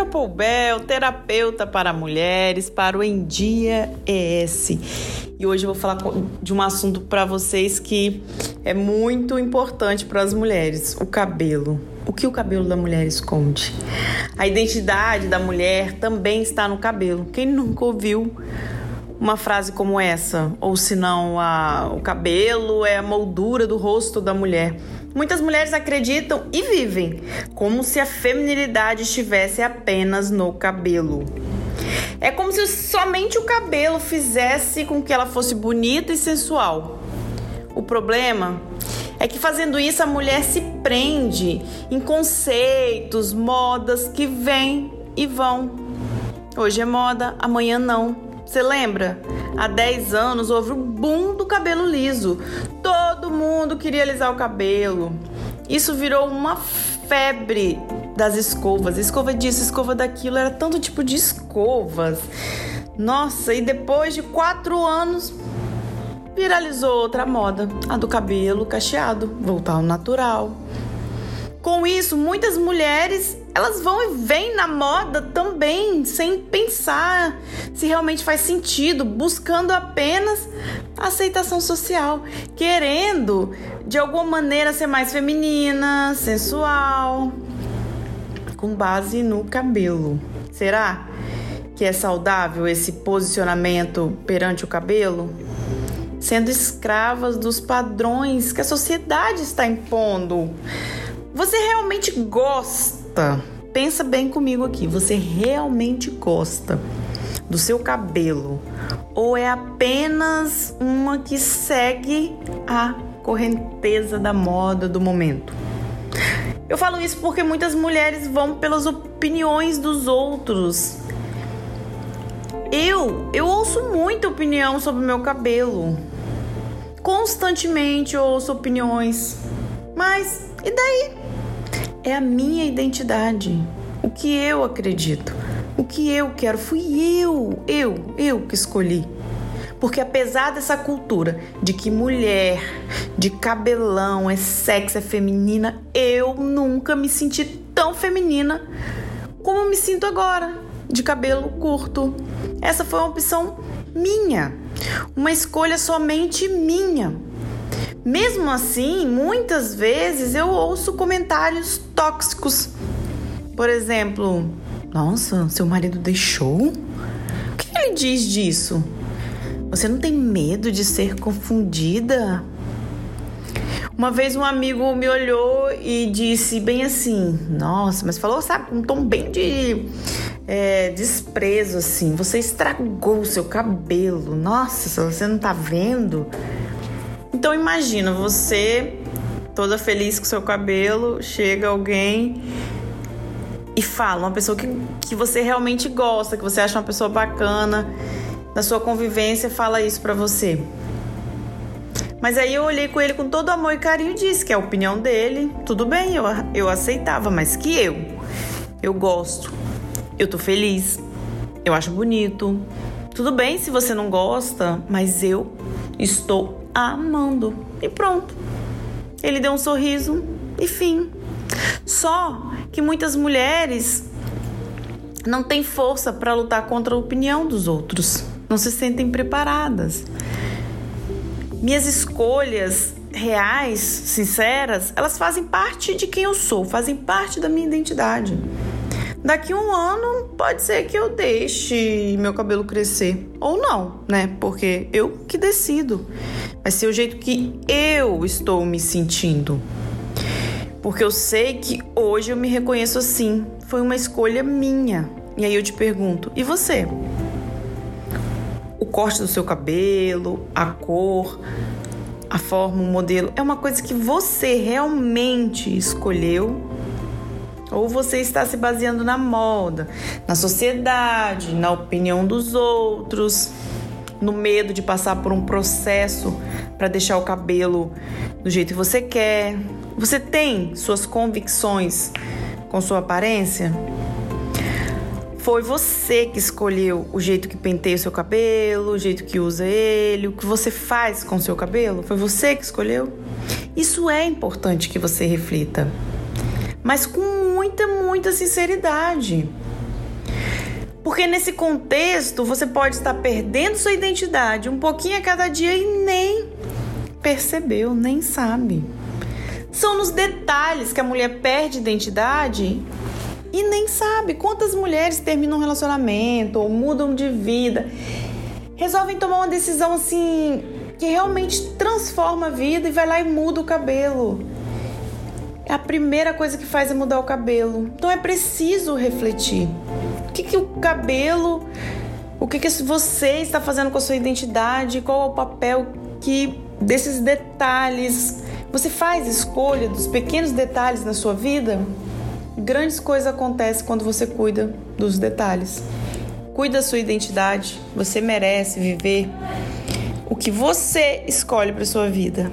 é Paul Bell, terapeuta para mulheres, para o Em Dia ES. E hoje eu vou falar de um assunto para vocês que é muito importante para as mulheres: o cabelo. O que o cabelo da mulher esconde? A identidade da mulher também está no cabelo. Quem nunca ouviu uma frase como essa? Ou se não, o cabelo é a moldura do rosto da mulher. Muitas mulheres acreditam e vivem como se a feminilidade estivesse apenas no cabelo. É como se somente o cabelo fizesse com que ela fosse bonita e sensual. O problema é que fazendo isso a mulher se prende em conceitos, modas que vêm e vão. Hoje é moda, amanhã não. Você lembra? Há 10 anos houve o boom do cabelo liso. Mundo queria alisar o cabelo. Isso virou uma febre das escovas. Escova disso, escova daquilo, era tanto tipo de escovas. Nossa, e depois de quatro anos, viralizou outra moda, a do cabelo cacheado, voltar ao natural. Com isso, muitas mulheres elas vão e vêm na moda também, sem pensar se realmente faz sentido, buscando apenas aceitação social, querendo de alguma maneira ser mais feminina, sensual, com base no cabelo. Será que é saudável esse posicionamento perante o cabelo? Sendo escravas dos padrões que a sociedade está impondo. Você realmente gosta? Pensa bem comigo aqui. Você realmente gosta do seu cabelo ou é apenas uma que segue a correnteza da moda do momento? Eu falo isso porque muitas mulheres vão pelas opiniões dos outros. Eu, eu ouço muita opinião sobre meu cabelo. Constantemente ouço opiniões. Mas e daí? É a minha identidade, o que eu acredito, o que eu quero. Fui eu, eu, eu que escolhi. Porque apesar dessa cultura de que mulher de cabelão é sexy, é feminina, eu nunca me senti tão feminina como me sinto agora, de cabelo curto. Essa foi uma opção minha, uma escolha somente minha. Mesmo assim, muitas vezes eu ouço comentários tóxicos. Por exemplo, nossa, seu marido deixou? O que ele diz disso? Você não tem medo de ser confundida? Uma vez um amigo me olhou e disse bem assim: Nossa, mas falou, sabe, com um tom bem de é, desprezo assim. Você estragou o seu cabelo. Nossa, você não tá vendo? Então imagina você toda feliz com seu cabelo, chega alguém e fala, uma pessoa que, que você realmente gosta, que você acha uma pessoa bacana, da sua convivência, fala isso para você. Mas aí eu olhei com ele com todo amor e carinho e disse que é a opinião dele, tudo bem, eu, eu aceitava, mas que eu, eu gosto, eu tô feliz, eu acho bonito. Tudo bem se você não gosta, mas eu estou amando. E pronto. Ele deu um sorriso e fim. Só que muitas mulheres não têm força para lutar contra a opinião dos outros, não se sentem preparadas. Minhas escolhas reais, sinceras, elas fazem parte de quem eu sou, fazem parte da minha identidade. Daqui um ano pode ser que eu deixe meu cabelo crescer ou não, né? Porque eu que decido. Vai ser o jeito que eu estou me sentindo. Porque eu sei que hoje eu me reconheço assim. Foi uma escolha minha. E aí eu te pergunto: e você? O corte do seu cabelo, a cor, a forma, o modelo é uma coisa que você realmente escolheu ou você está se baseando na moda, na sociedade, na opinião dos outros, no medo de passar por um processo para deixar o cabelo do jeito que você quer? Você tem suas convicções com sua aparência? Foi você que escolheu o jeito que penteia o seu cabelo, o jeito que usa ele, o que você faz com o seu cabelo? Foi você que escolheu? Isso é importante que você reflita, mas com muita, muita sinceridade. Porque nesse contexto você pode estar perdendo sua identidade um pouquinho a cada dia e nem percebeu, nem sabe. São nos detalhes que a mulher perde identidade e nem sabe. Quantas mulheres terminam um relacionamento ou mudam de vida, resolvem tomar uma decisão assim que realmente transforma a vida e vai lá e muda o cabelo. É a primeira coisa que faz é mudar o cabelo. Então é preciso refletir. O que, que o cabelo, o que, que você está fazendo com a sua identidade, qual é o papel que desses detalhes. Você faz escolha dos pequenos detalhes na sua vida? Grandes coisas acontecem quando você cuida dos detalhes. Cuida da sua identidade. Você merece viver o que você escolhe para sua vida.